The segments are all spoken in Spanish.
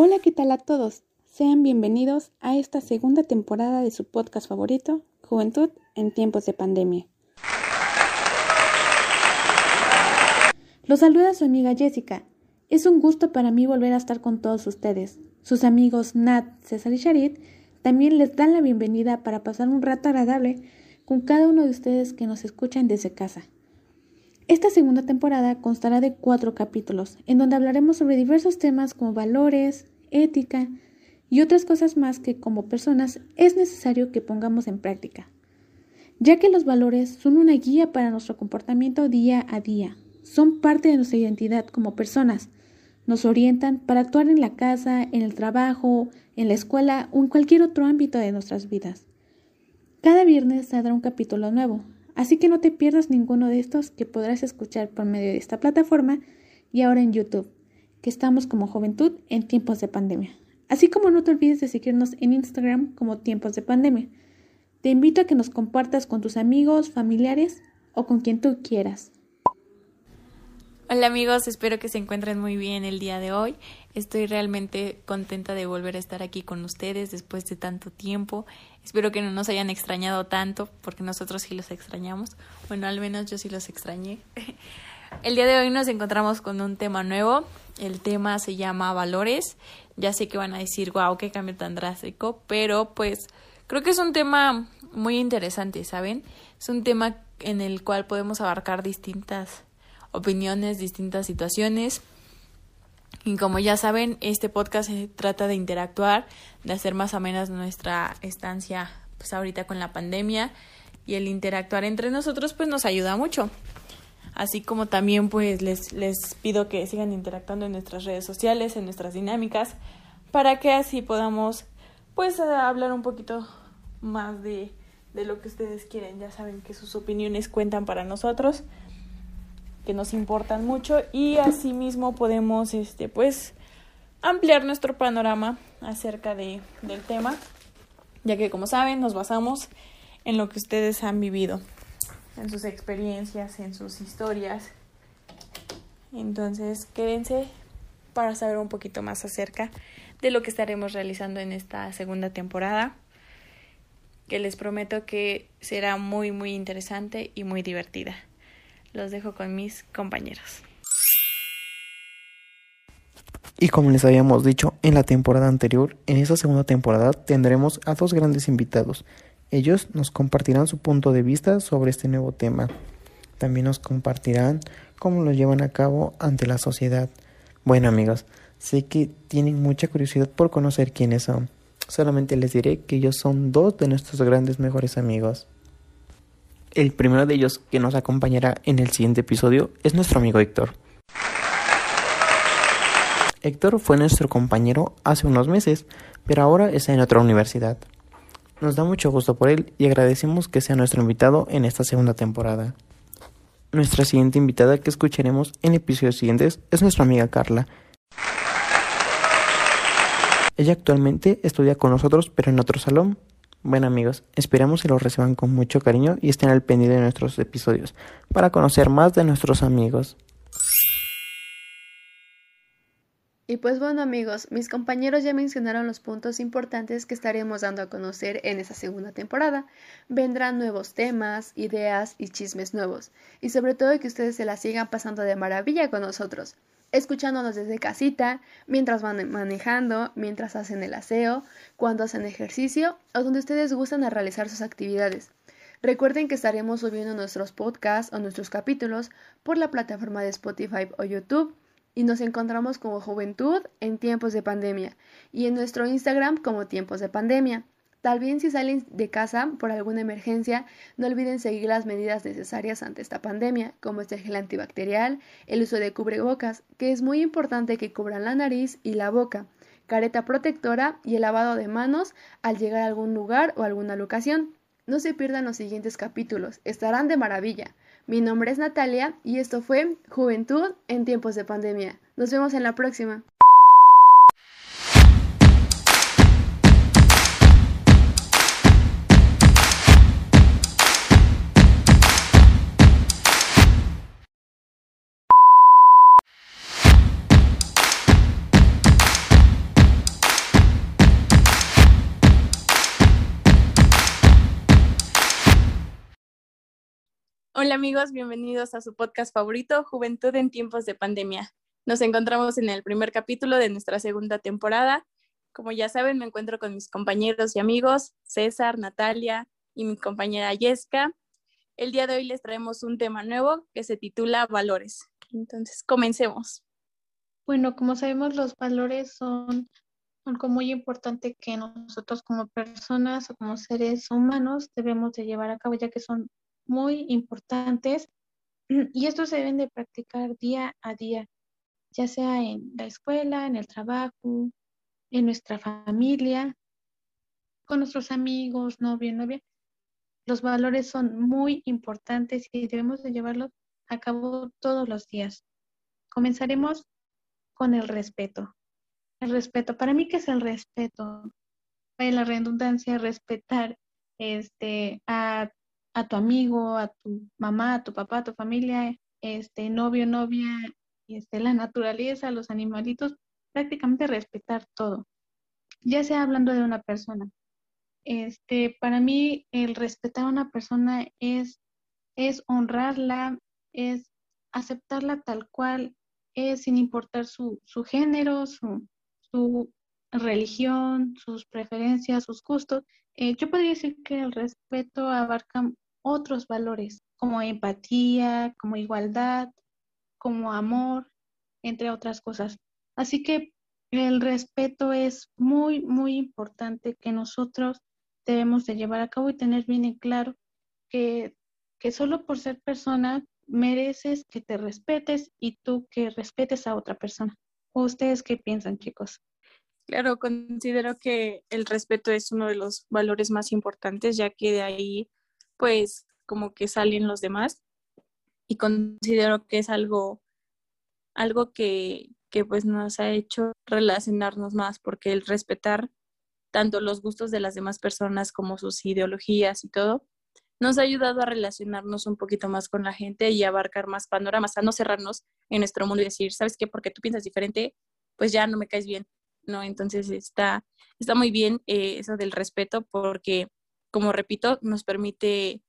Hola, ¿qué tal a todos? Sean bienvenidos a esta segunda temporada de su podcast favorito, Juventud en tiempos de pandemia. Los saluda su amiga Jessica. Es un gusto para mí volver a estar con todos ustedes. Sus amigos Nat, César y Charit también les dan la bienvenida para pasar un rato agradable con cada uno de ustedes que nos escuchan desde casa. Esta segunda temporada constará de cuatro capítulos, en donde hablaremos sobre diversos temas como valores, ética y otras cosas más que como personas es necesario que pongamos en práctica, ya que los valores son una guía para nuestro comportamiento día a día, son parte de nuestra identidad como personas, nos orientan para actuar en la casa, en el trabajo, en la escuela o en cualquier otro ámbito de nuestras vidas. Cada viernes saldrá un capítulo nuevo, Así que no te pierdas ninguno de estos que podrás escuchar por medio de esta plataforma y ahora en YouTube, que estamos como Juventud en tiempos de pandemia. Así como no te olvides de seguirnos en Instagram como Tiempos de Pandemia. Te invito a que nos compartas con tus amigos, familiares o con quien tú quieras. Hola amigos, espero que se encuentren muy bien el día de hoy. Estoy realmente contenta de volver a estar aquí con ustedes después de tanto tiempo. Espero que no nos hayan extrañado tanto, porque nosotros sí los extrañamos. Bueno, al menos yo sí los extrañé. El día de hoy nos encontramos con un tema nuevo. El tema se llama valores. Ya sé que van a decir, wow, qué cambio tan drástico, pero pues creo que es un tema muy interesante, ¿saben? Es un tema en el cual podemos abarcar distintas opiniones, distintas situaciones. Y como ya saben, este podcast se trata de interactuar, de hacer más o menos nuestra estancia pues ahorita con la pandemia y el interactuar entre nosotros pues nos ayuda mucho. Así como también pues les, les pido que sigan interactuando en nuestras redes sociales, en nuestras dinámicas, para que así podamos pues hablar un poquito más de, de lo que ustedes quieren. Ya saben que sus opiniones cuentan para nosotros que nos importan mucho y asimismo podemos este pues ampliar nuestro panorama acerca de, del tema ya que como saben nos basamos en lo que ustedes han vivido en sus experiencias en sus historias. Entonces quédense para saber un poquito más acerca de lo que estaremos realizando en esta segunda temporada que les prometo que será muy muy interesante y muy divertida los dejo con mis compañeros. Y como les habíamos dicho en la temporada anterior, en esta segunda temporada tendremos a dos grandes invitados. Ellos nos compartirán su punto de vista sobre este nuevo tema. También nos compartirán cómo lo llevan a cabo ante la sociedad. Bueno amigos, sé que tienen mucha curiosidad por conocer quiénes son. Solamente les diré que ellos son dos de nuestros grandes mejores amigos. El primero de ellos que nos acompañará en el siguiente episodio es nuestro amigo Héctor. Héctor fue nuestro compañero hace unos meses, pero ahora está en otra universidad. Nos da mucho gusto por él y agradecemos que sea nuestro invitado en esta segunda temporada. Nuestra siguiente invitada que escucharemos en episodios siguientes es nuestra amiga Carla. Ella actualmente estudia con nosotros pero en otro salón, bueno amigos, esperamos que los reciban con mucho cariño y estén al pendiente de nuestros episodios para conocer más de nuestros amigos. Y pues bueno amigos, mis compañeros ya mencionaron los puntos importantes que estaremos dando a conocer en esta segunda temporada. Vendrán nuevos temas, ideas y chismes nuevos. Y sobre todo que ustedes se la sigan pasando de maravilla con nosotros escuchándonos desde casita, mientras van manejando, mientras hacen el aseo, cuando hacen ejercicio o donde ustedes gustan a realizar sus actividades. Recuerden que estaremos subiendo nuestros podcasts o nuestros capítulos por la plataforma de Spotify o YouTube y nos encontramos como Juventud en tiempos de pandemia y en nuestro Instagram como tiempos de pandemia. Tal vez si salen de casa por alguna emergencia, no olviden seguir las medidas necesarias ante esta pandemia, como este gel antibacterial, el uso de cubrebocas, que es muy importante que cubran la nariz y la boca, careta protectora y el lavado de manos al llegar a algún lugar o alguna locación. No se pierdan los siguientes capítulos, estarán de maravilla. Mi nombre es Natalia y esto fue Juventud en tiempos de pandemia. Nos vemos en la próxima. Amigos, bienvenidos a su podcast favorito, Juventud en tiempos de pandemia. Nos encontramos en el primer capítulo de nuestra segunda temporada. Como ya saben, me encuentro con mis compañeros y amigos, César, Natalia y mi compañera Yesca. El día de hoy les traemos un tema nuevo que se titula Valores. Entonces, comencemos. Bueno, como sabemos, los valores son algo muy importante que nosotros como personas o como seres humanos debemos de llevar a cabo, ya que son muy importantes y estos se deben de practicar día a día, ya sea en la escuela, en el trabajo, en nuestra familia, con nuestros amigos, novia, novia. Los valores son muy importantes y debemos de llevarlos a cabo todos los días. Comenzaremos con el respeto. El respeto, para mí, ¿qué es el respeto? En la redundancia, respetar este, a a tu amigo, a tu mamá, a tu papá, a tu familia, este novio, novia, este, la naturaleza, los animalitos, prácticamente respetar todo, ya sea hablando de una persona. Este, para mí el respetar a una persona es, es honrarla, es aceptarla tal cual es, sin importar su, su género, su, su religión, sus preferencias, sus gustos. Eh, yo podría decir que el respeto abarca otros valores como empatía, como igualdad, como amor, entre otras cosas. Así que el respeto es muy, muy importante que nosotros debemos de llevar a cabo y tener bien en claro que, que solo por ser persona mereces que te respetes y tú que respetes a otra persona. ¿Ustedes qué piensan, chicos? Claro, considero que el respeto es uno de los valores más importantes, ya que de ahí pues como que salen los demás y considero que es algo, algo que, que pues nos ha hecho relacionarnos más porque el respetar tanto los gustos de las demás personas como sus ideologías y todo, nos ha ayudado a relacionarnos un poquito más con la gente y abarcar más panoramas, a no cerrarnos en nuestro mundo y decir, ¿sabes qué? Porque tú piensas diferente, pues ya no me caes bien, ¿no? Entonces está, está muy bien eh, eso del respeto porque como repito, nos permite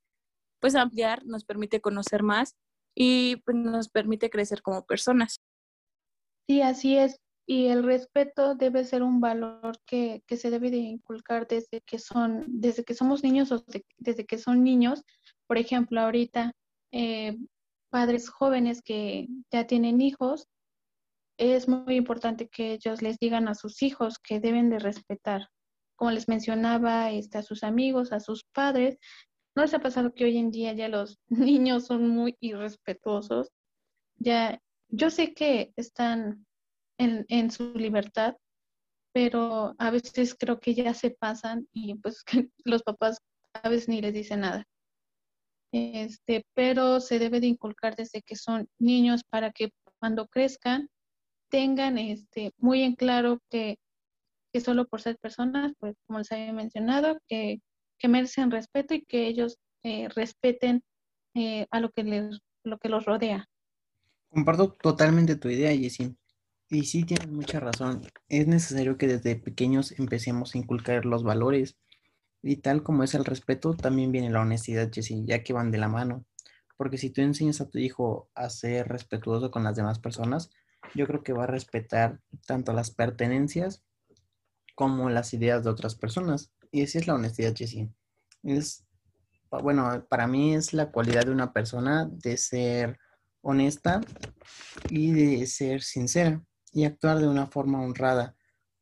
pues ampliar, nos permite conocer más y pues, nos permite crecer como personas. Sí, así es. Y el respeto debe ser un valor que, se debe de inculcar desde que son, desde que somos niños o desde que son niños. Por ejemplo, ahorita eh, padres jóvenes que ya tienen hijos, es muy importante que ellos les digan a sus hijos que deben de respetar como les mencionaba, este, a sus amigos, a sus padres. ¿No les ha pasado que hoy en día ya los niños son muy irrespetuosos? Ya, yo sé que están en, en su libertad, pero a veces creo que ya se pasan y pues los papás a veces ni les dicen nada. Este, pero se debe de inculcar desde que son niños para que cuando crezcan tengan este muy en claro que solo por ser personas, pues como les había mencionado, que, que merecen respeto y que ellos eh, respeten eh, a lo que, les, lo que los rodea. Comparto totalmente tu idea, Jessie. Y sí, tienes mucha razón. Es necesario que desde pequeños empecemos a inculcar los valores. Y tal como es el respeto, también viene la honestidad, Jessie, ya que van de la mano. Porque si tú enseñas a tu hijo a ser respetuoso con las demás personas, yo creo que va a respetar tanto las pertenencias como las ideas de otras personas. Y esa es la honestidad, Jessie. Es, bueno, para mí es la cualidad de una persona de ser honesta y de ser sincera y actuar de una forma honrada,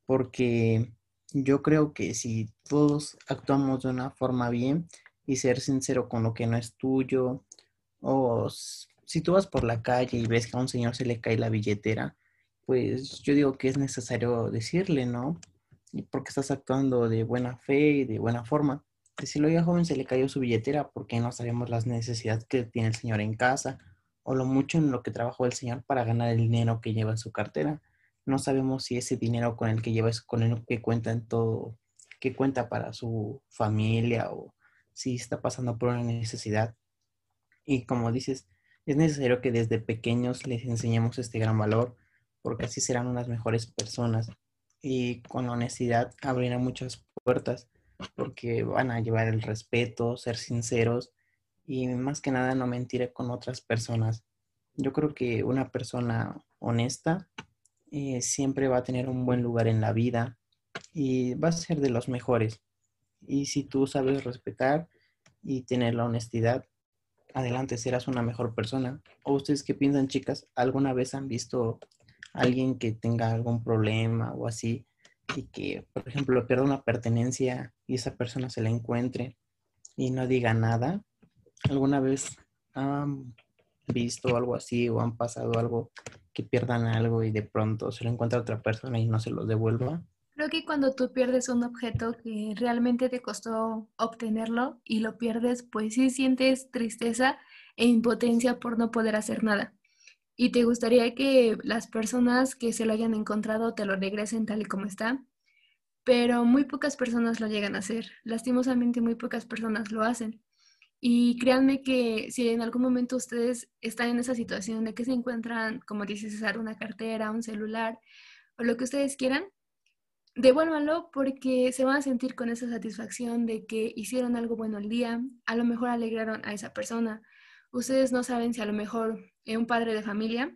porque yo creo que si todos actuamos de una forma bien y ser sincero con lo que no es tuyo, o si tú vas por la calle y ves que a un señor se le cae la billetera, pues yo digo que es necesario decirle, ¿no? Porque estás actuando de buena fe y de buena forma. Decirlo ya joven se le cayó su billetera porque no sabemos las necesidades que tiene el señor en casa o lo mucho en lo que trabajó el señor para ganar el dinero que lleva en su cartera. No sabemos si ese dinero con el que lleva es con el que cuenta en todo, que cuenta para su familia o si está pasando por una necesidad. Y como dices, es necesario que desde pequeños les enseñemos este gran valor porque así serán unas mejores personas y con honestidad abrirá muchas puertas porque van a llevar el respeto, ser sinceros y más que nada no mentir con otras personas. Yo creo que una persona honesta eh, siempre va a tener un buen lugar en la vida y va a ser de los mejores. Y si tú sabes respetar y tener la honestidad, adelante serás una mejor persona. ¿O ustedes qué piensan, chicas? ¿Alguna vez han visto alguien que tenga algún problema o así y que, por ejemplo, pierda una pertenencia y esa persona se la encuentre y no diga nada? ¿Alguna vez han visto algo así o han pasado algo que pierdan algo y de pronto se lo encuentra otra persona y no se lo devuelva? Creo que cuando tú pierdes un objeto que realmente te costó obtenerlo y lo pierdes, pues sí sientes tristeza e impotencia por no poder hacer nada. Y te gustaría que las personas que se lo hayan encontrado te lo regresen tal y como está, pero muy pocas personas lo llegan a hacer. Lastimosamente muy pocas personas lo hacen. Y créanme que si en algún momento ustedes están en esa situación de que se encuentran, como dice César, una cartera, un celular o lo que ustedes quieran, devuélvanlo porque se van a sentir con esa satisfacción de que hicieron algo bueno el día, a lo mejor alegraron a esa persona. Ustedes no saben si a lo mejor un padre de familia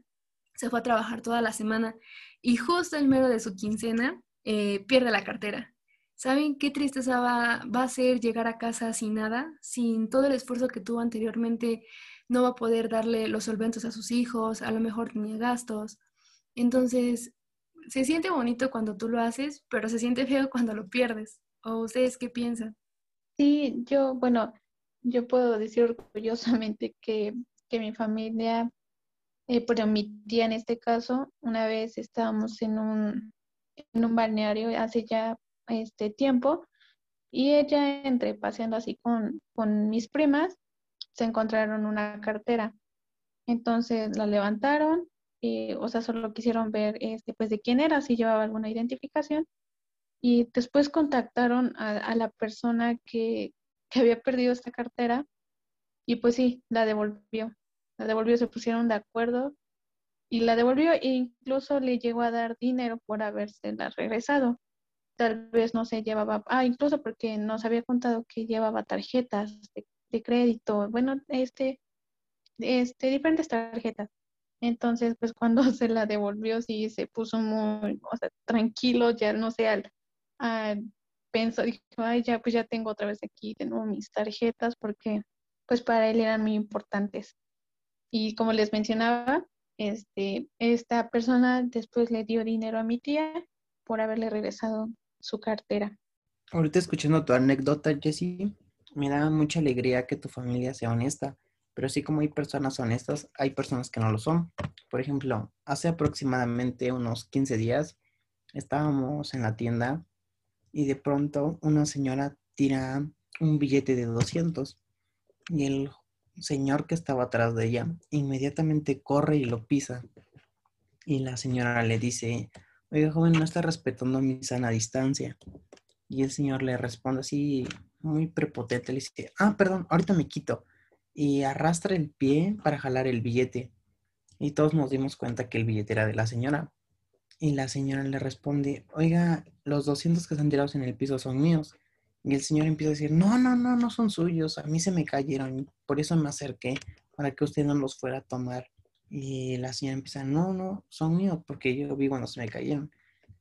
se fue a trabajar toda la semana y justo en mero de su quincena eh, pierde la cartera. ¿Saben qué tristeza va, va a ser llegar a casa sin nada, sin todo el esfuerzo que tuvo anteriormente? No va a poder darle los solventos a sus hijos, a lo mejor tenía gastos. Entonces, se siente bonito cuando tú lo haces, pero se siente feo cuando lo pierdes. ¿O ustedes qué piensan? Sí, yo, bueno, yo puedo decir orgullosamente que, que mi familia, eh, pero mi tía en este caso, una vez estábamos en un, en un balneario hace ya este tiempo y ella entre paseando así con, con mis primas, se encontraron una cartera. Entonces la levantaron eh, o sea, solo quisieron ver este, pues de quién era, si llevaba alguna identificación. Y después contactaron a, la persona que, había perdido esta cartera y pues sí, la devolvió. La devolvió, se pusieron de acuerdo y la devolvió e incluso le llegó a dar dinero por habérsela regresado. Tal vez no se llevaba, ah, incluso porque nos había contado que llevaba tarjetas de, de crédito, bueno, este, este, diferentes tarjetas. Entonces, pues cuando se la devolvió, sí se puso muy, tranquilo, ya no sé, al, pensó, dijo, ay, ya, pues ya tengo otra vez aquí, tengo mis tarjetas, porque pues para él eran muy importantes. Y como les mencionaba, este, esta persona después le dio dinero a mi tía por haberle regresado su cartera. Ahorita escuchando tu anécdota, Jessie, me da mucha alegría que tu familia sea honesta pero así como hay personas honestas, hay personas que no lo son. Por ejemplo, hace aproximadamente unos 15 días estábamos en la tienda y de pronto una señora tira un billete de 200 y el señor que estaba atrás de ella inmediatamente corre y lo pisa. Y la señora le dice, oiga joven, no está respetando mi sana distancia. Y el señor le responde así, muy prepotente, le dice, ah, perdón, ahorita me quito y arrastra el pie para jalar el billete. Y todos nos dimos cuenta que el billete era de la señora. Y la señora le responde, oiga, los 200 que están tirados en el piso son míos. Y el señor empieza a decir, no, no, no, no son suyos, a mí se me cayeron, por eso me acerqué, para que usted no los fuera a tomar. Y la señora empieza, no, no, son míos, porque yo vi cuando se me cayeron.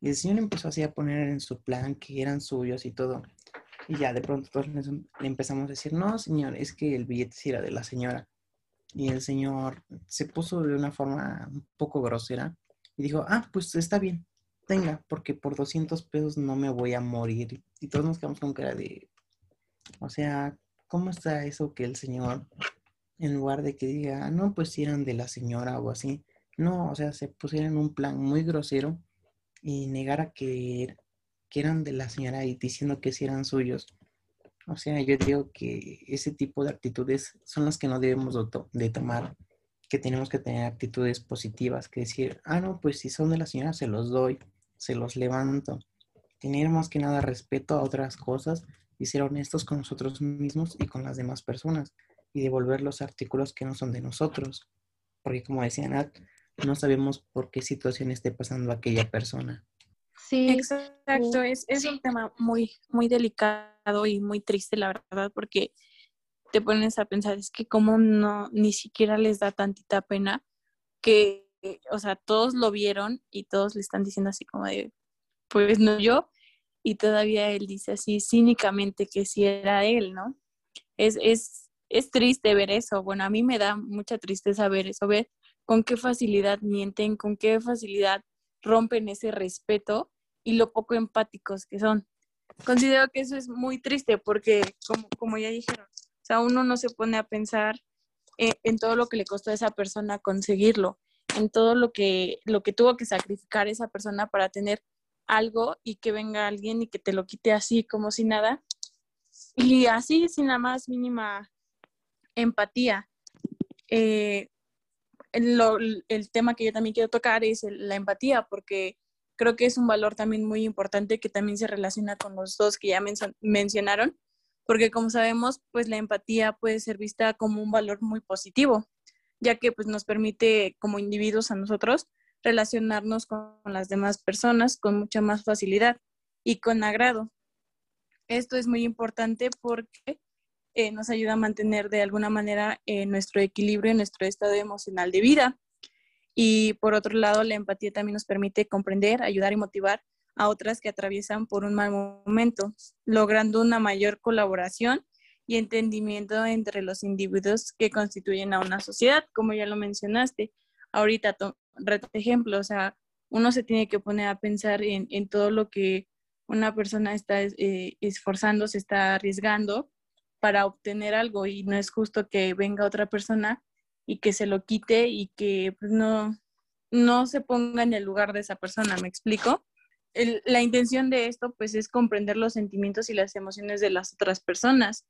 Y el señor empezó así a poner en su plan que eran suyos y todo. Y ya de pronto todos le empezamos a decir, no, señor, es que el billete sí era de la señora. Y el señor se puso de una forma un poco grosera y dijo, ah, pues está bien, tenga, porque por 200 pesos no me voy a morir. Y todos nos quedamos con cara de, o sea, ¿cómo está eso que el señor, en lugar de que diga, no, pues si eran de la señora o así, no, o sea, se pusiera en un plan muy grosero y negara que que eran de la señora y diciendo que sí eran suyos. O sea, yo digo que ese tipo de actitudes son las que no debemos de tomar, que tenemos que tener actitudes positivas, que decir, ah, no, pues si son de la señora, se los doy, se los levanto. Tener más que nada respeto a otras cosas y ser honestos con nosotros mismos y con las demás personas y devolver los artículos que no son de nosotros. Porque como decía Nat, no sabemos por qué situación esté pasando aquella persona. Sí, exacto. Es, es un tema muy, muy delicado y muy triste, la verdad, porque te pones a pensar, es que como no, ni siquiera les da tantita pena que, o sea, todos lo vieron y todos le están diciendo así como de, pues no yo, y todavía él dice así cínicamente que sí era él, ¿no? Es, es, es triste ver eso, bueno, a mí me da mucha tristeza ver eso, ver con qué facilidad mienten, con qué facilidad rompen ese respeto y lo poco empáticos que son. Considero que eso es muy triste porque, como, ya dijeron, o sea, uno no se pone a pensar en, en, todo lo que le costó a esa persona conseguirlo, en todo lo que, lo que tuvo que sacrificar esa persona para tener algo y que venga alguien y que te lo quite así como si nada. Y así sin la más mínima empatía. Eh, el, tema que yo también quiero tocar es la empatía, porque creo que es un valor también muy importante que también se relaciona con los dos que ya men mencionaron, porque como sabemos, pues la empatía puede ser vista como un valor muy positivo, ya que pues nos permite como individuos a nosotros relacionarnos con las demás personas con mucha más facilidad y con agrado. Esto es muy importante porque eh, nos ayuda a mantener de alguna manera eh, nuestro equilibrio, nuestro estado emocional de vida. Y por otro lado, la empatía también nos permite comprender, ayudar y motivar a otras que atraviesan por un mal momento, logrando una mayor colaboración y entendimiento entre los individuos que constituyen a una sociedad, como ya lo mencionaste. Ahorita, ejemplo, o sea, uno se tiene que poner a pensar en, en todo lo que una persona está eh, esforzando, se está arriesgando para obtener algo y no es justo que venga otra persona y que se lo quite y que pues, no, no se ponga en el lugar de esa persona, ¿me explico? la intención de esto pues es comprender los sentimientos y las emociones de las otras personas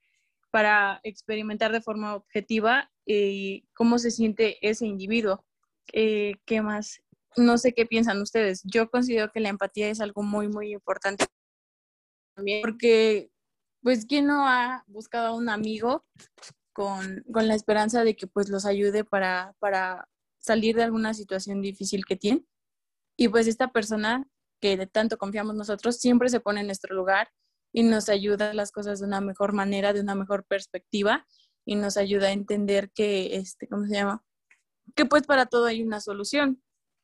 para experimentar de forma objetiva eh, cómo se siente ese individuo. Eh, ¿Qué más? No sé qué piensan ustedes. Yo considero que la empatía es algo muy, muy importante también porque pues quién no ha buscado a un amigo con, la esperanza de que pues los ayude para, para salir de alguna situación difícil que tiene. Y pues esta persona que de tanto confiamos nosotros siempre se pone en nuestro lugar y nos ayuda a las cosas de una mejor manera, de una mejor perspectiva y nos ayuda a entender que, este, ¿cómo se llama? Que pues para todo hay una solución.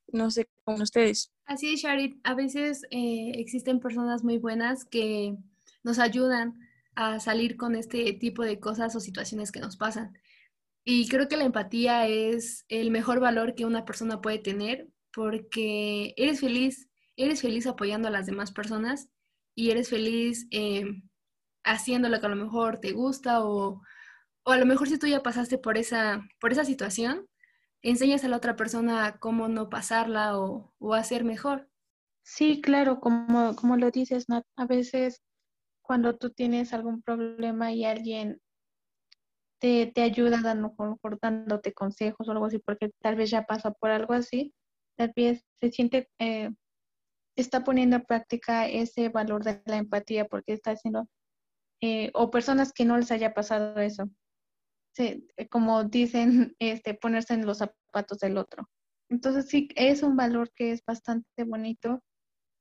No sé con ustedes. Así es, Sharit. A veces eh, existen personas muy buenas que nos ayudan a salir con este tipo de cosas o situaciones que nos pasan. Y creo que la empatía es el mejor valor que una persona puede tener porque eres feliz, eres feliz apoyando a las demás personas y eres feliz eh, haciendo lo que a lo mejor te gusta o, o, a lo mejor si tú ya pasaste por esa, por esa situación, enseñas a la otra persona cómo no pasarla o, o hacer mejor. Sí, claro, como, como lo dices, a veces cuando tú tienes algún problema y alguien te, te ayuda dando, dándote consejos o algo así, porque tal vez ya pasa por algo así, tal vez se siente, eh, está poniendo en práctica ese valor de la empatía porque está haciendo, eh, o personas que no les haya pasado eso. Eh, como dicen, este, ponerse en los zapatos del otro. Entonces sí, es un valor que es bastante bonito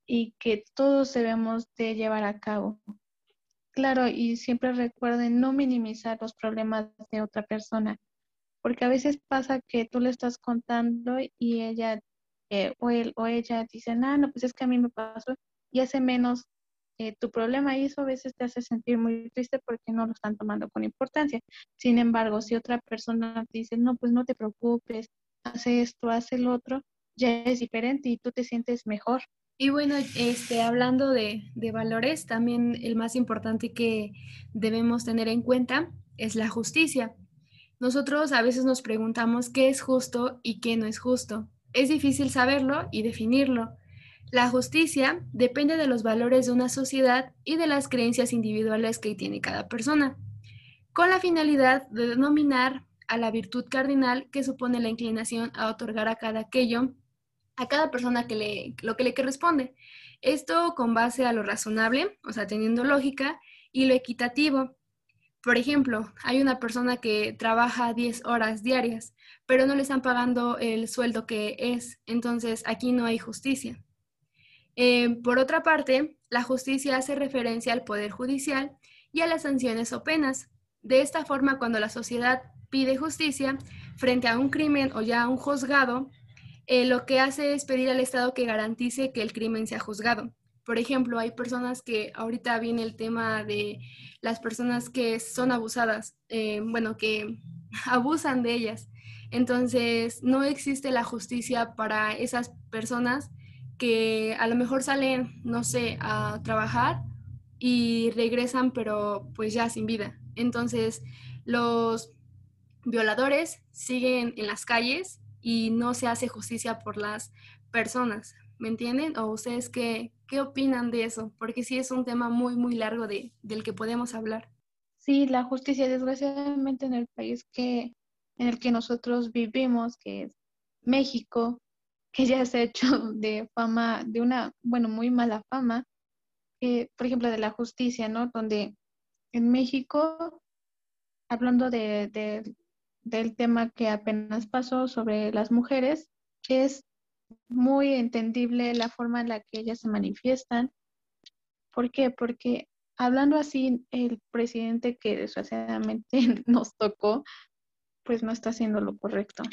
y que todos debemos de llevar a cabo. Claro, y siempre recuerden no minimizar los problemas de otra persona, porque a veces pasa que tú le estás contando y ella eh, o él o ella dicen, ah, no, pues es que a mí me pasó y hace menos eh, tu problema y eso a veces te hace sentir muy triste porque no lo están tomando con importancia. Sin embargo, si otra persona dice, no, pues no te preocupes, hace esto, hace el otro, ya es diferente y tú te sientes mejor. Y bueno, este, hablando de, de, valores, también el más importante que debemos tener en cuenta es la justicia. Nosotros a veces nos preguntamos qué es justo y qué no es justo. Es difícil saberlo y definirlo. La justicia depende de los valores de una sociedad y de las creencias individuales que tiene cada persona, con la finalidad de denominar a la virtud cardinal que supone la inclinación a otorgar a cada aquello a cada persona que le, lo que le corresponde. Esto con base a lo razonable, o sea, teniendo lógica, y lo equitativo. Por ejemplo, hay una persona que trabaja 10 horas diarias, pero no le están pagando el sueldo que es, entonces aquí no hay justicia. Eh, por otra parte, la justicia hace referencia al Poder Judicial y a las sanciones o penas. De esta forma, cuando la sociedad pide justicia frente a un crimen o ya a un juzgado, eh, lo que hace es pedir al Estado que garantice que el crimen sea juzgado. Por ejemplo, hay personas que ahorita viene el tema de las personas que son abusadas, eh, bueno, que abusan de ellas. Entonces, no existe la justicia para esas personas que a lo mejor salen, no sé, a trabajar y regresan, pero pues ya sin vida. Entonces, los violadores siguen en las calles y no se hace justicia por las personas, ¿me entienden? ¿O ustedes qué, qué opinan de eso? Porque sí es un tema muy, muy largo de, del que podemos hablar. Sí, la justicia, desgraciadamente en el país que, en el que nosotros vivimos, que es México, que ya se ha hecho de fama, de una, bueno, muy mala fama, eh, por ejemplo, de la justicia, ¿no? Donde en México, hablando de, del tema que apenas pasó sobre las mujeres, es muy entendible la forma en la que ellas se manifiestan. ¿Por qué? Porque hablando así, el presidente que desgraciadamente nos tocó, pues no está haciendo lo correcto.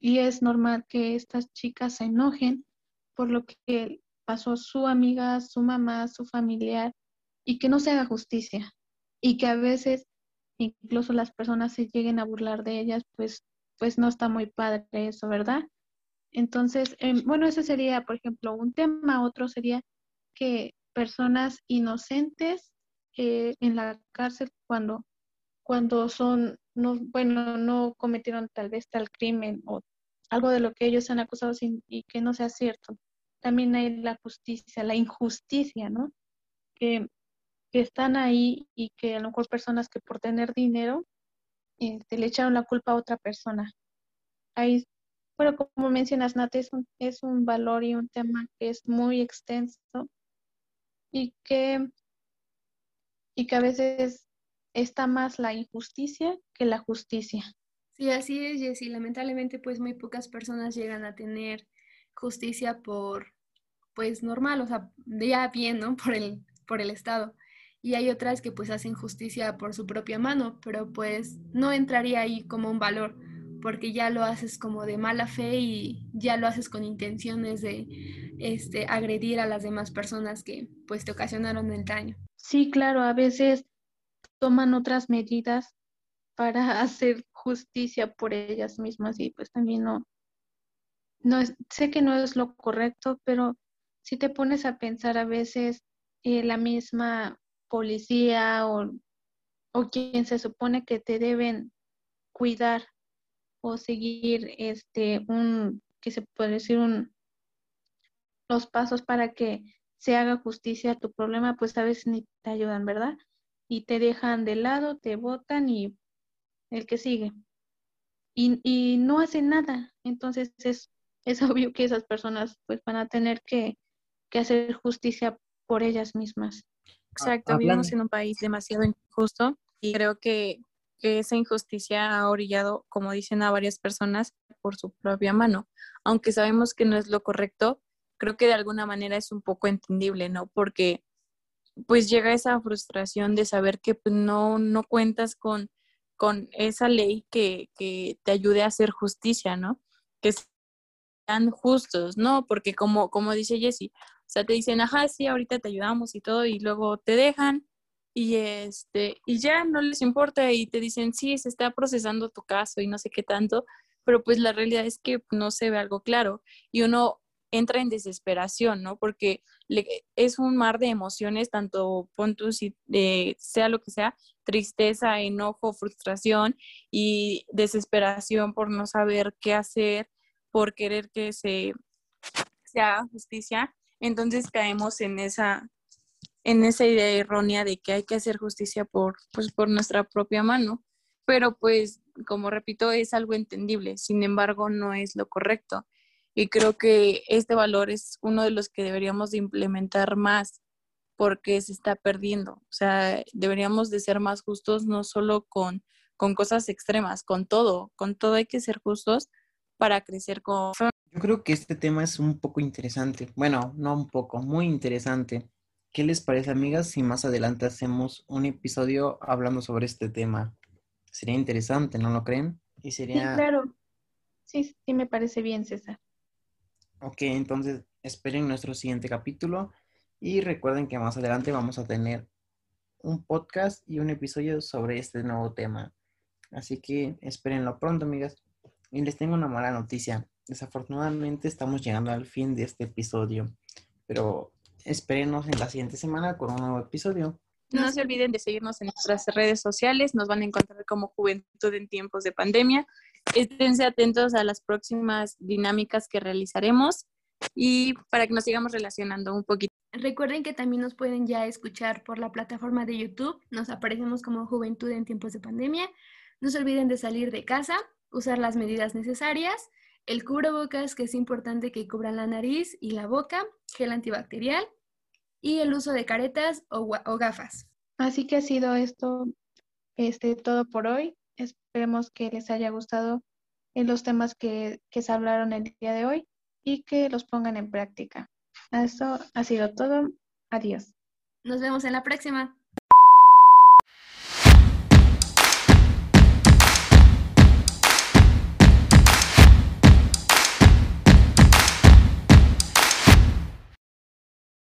Y es normal que estas chicas se enojen por lo que pasó su amiga, su mamá, su familiar, y que no se haga justicia. Y que a veces incluso las personas se lleguen a burlar de ellas, pues, pues no está muy padre eso, ¿verdad? Entonces, em, bueno, ese sería, por ejemplo, un tema. Otro sería que personas inocentes eh, en la cárcel cuando, cuando son, no, bueno, no cometieron tal vez tal crimen o algo de lo que ellos han acusado sin, y que no sea cierto. También hay la justicia, la injusticia, ¿no? Que, que están ahí y que a lo mejor personas que por tener dinero este, le echaron la culpa a otra persona. Ahí, bueno, como mencionas, Nate, es un, es un valor y un tema que es muy extenso y que y que a veces está más la injusticia que la justicia. Sí, así es, Jessy. Lamentablemente, pues muy pocas personas llegan a tener justicia por, pues normal, o sea, ya bien, ¿no? Por el, por el Estado. Y hay otras que pues hacen justicia por su propia mano, pero pues no entraría ahí como un valor, porque ya lo haces como de mala fe y ya lo haces con intenciones de este, agredir a las demás personas que pues te ocasionaron el daño. Sí, claro, a veces toman otras medidas para hacer justicia por ellas mismas y pues también no, no sé que no es lo correcto, pero si te pones a pensar a veces eh, la misma policía o, o quien se supone que te deben cuidar o seguir este un que se puede decir un los pasos para que se haga justicia a tu problema, pues a veces ni te ayudan, ¿verdad? Y te dejan de lado, te votan y el que sigue. Y, y no hacen nada. Entonces es, es obvio que esas personas pues van a tener que, que hacer justicia por ellas mismas. Exacto, vivimos en un país demasiado injusto y creo que esa injusticia ha orillado, como dicen a varias personas, por su propia mano. Aunque sabemos que no es lo correcto, creo que de alguna manera es un poco entendible, ¿no? Porque pues llega esa frustración de saber que pues, no, no cuentas con, con esa ley que, que te ayude a hacer justicia, ¿no? Que sean justos, ¿no? Porque como, como dice Jessie, o sea, te dicen, ajá, sí, ahorita te ayudamos y todo, y luego te dejan y este, y ya no les importa y te dicen, sí, se está procesando tu caso y no sé qué tanto, pero pues la realidad es que no se ve algo claro y uno entra en desesperación, ¿no? Porque es un mar de emociones, tanto puntos y de, sea lo que sea, tristeza, enojo, frustración y desesperación por no saber qué hacer, por querer que se, se haga justicia. Entonces caemos en esa, en esa idea errónea de que hay que hacer justicia por, pues, por nuestra propia mano. Pero pues, como repito, es algo entendible, sin embargo, no es lo correcto y creo que este valor es uno de los que deberíamos de implementar más porque se está perdiendo. O sea, deberíamos de ser más justos no solo con, con cosas extremas, con todo, con todo hay que ser justos para crecer con... Yo creo que este tema es un poco interesante, bueno, no un poco, muy interesante, ¿Qué les parece, amigas, si más adelante hacemos un episodio hablando sobre este tema? Sería interesante, ¿no lo creen? Y sería... Sí, claro. Sí, sí, me parece bien, César. Ok, entonces esperen nuestro siguiente capítulo y recuerden que más adelante vamos a tener un podcast y un episodio sobre este nuevo tema. Así que espérenlo pronto, amigas. Y les tengo una mala noticia. Desafortunadamente estamos llegando al fin de este episodio, pero espérenos en la siguiente semana con un nuevo episodio. No se olviden de seguirnos en nuestras redes sociales, nos van a encontrar como Juventud en tiempos de pandemia. Esténse atentos a las próximas dinámicas que realizaremos y para que nos sigamos relacionando un poquito. Recuerden que también nos pueden ya escuchar por la plataforma de YouTube, nos aparecemos como Juventud en tiempos de pandemia. No se olviden de salir de casa, usar las medidas necesarias, el cubrebocas, que es importante que cubran la nariz y la boca, gel antibacterial y el uso de caretas o, gafas. Así que ha sido esto este, todo por hoy. Esperemos que les haya gustado en los temas que, que se hablaron el día de hoy y que los pongan en práctica. Eso ha sido todo. Adiós. Nos vemos en la próxima.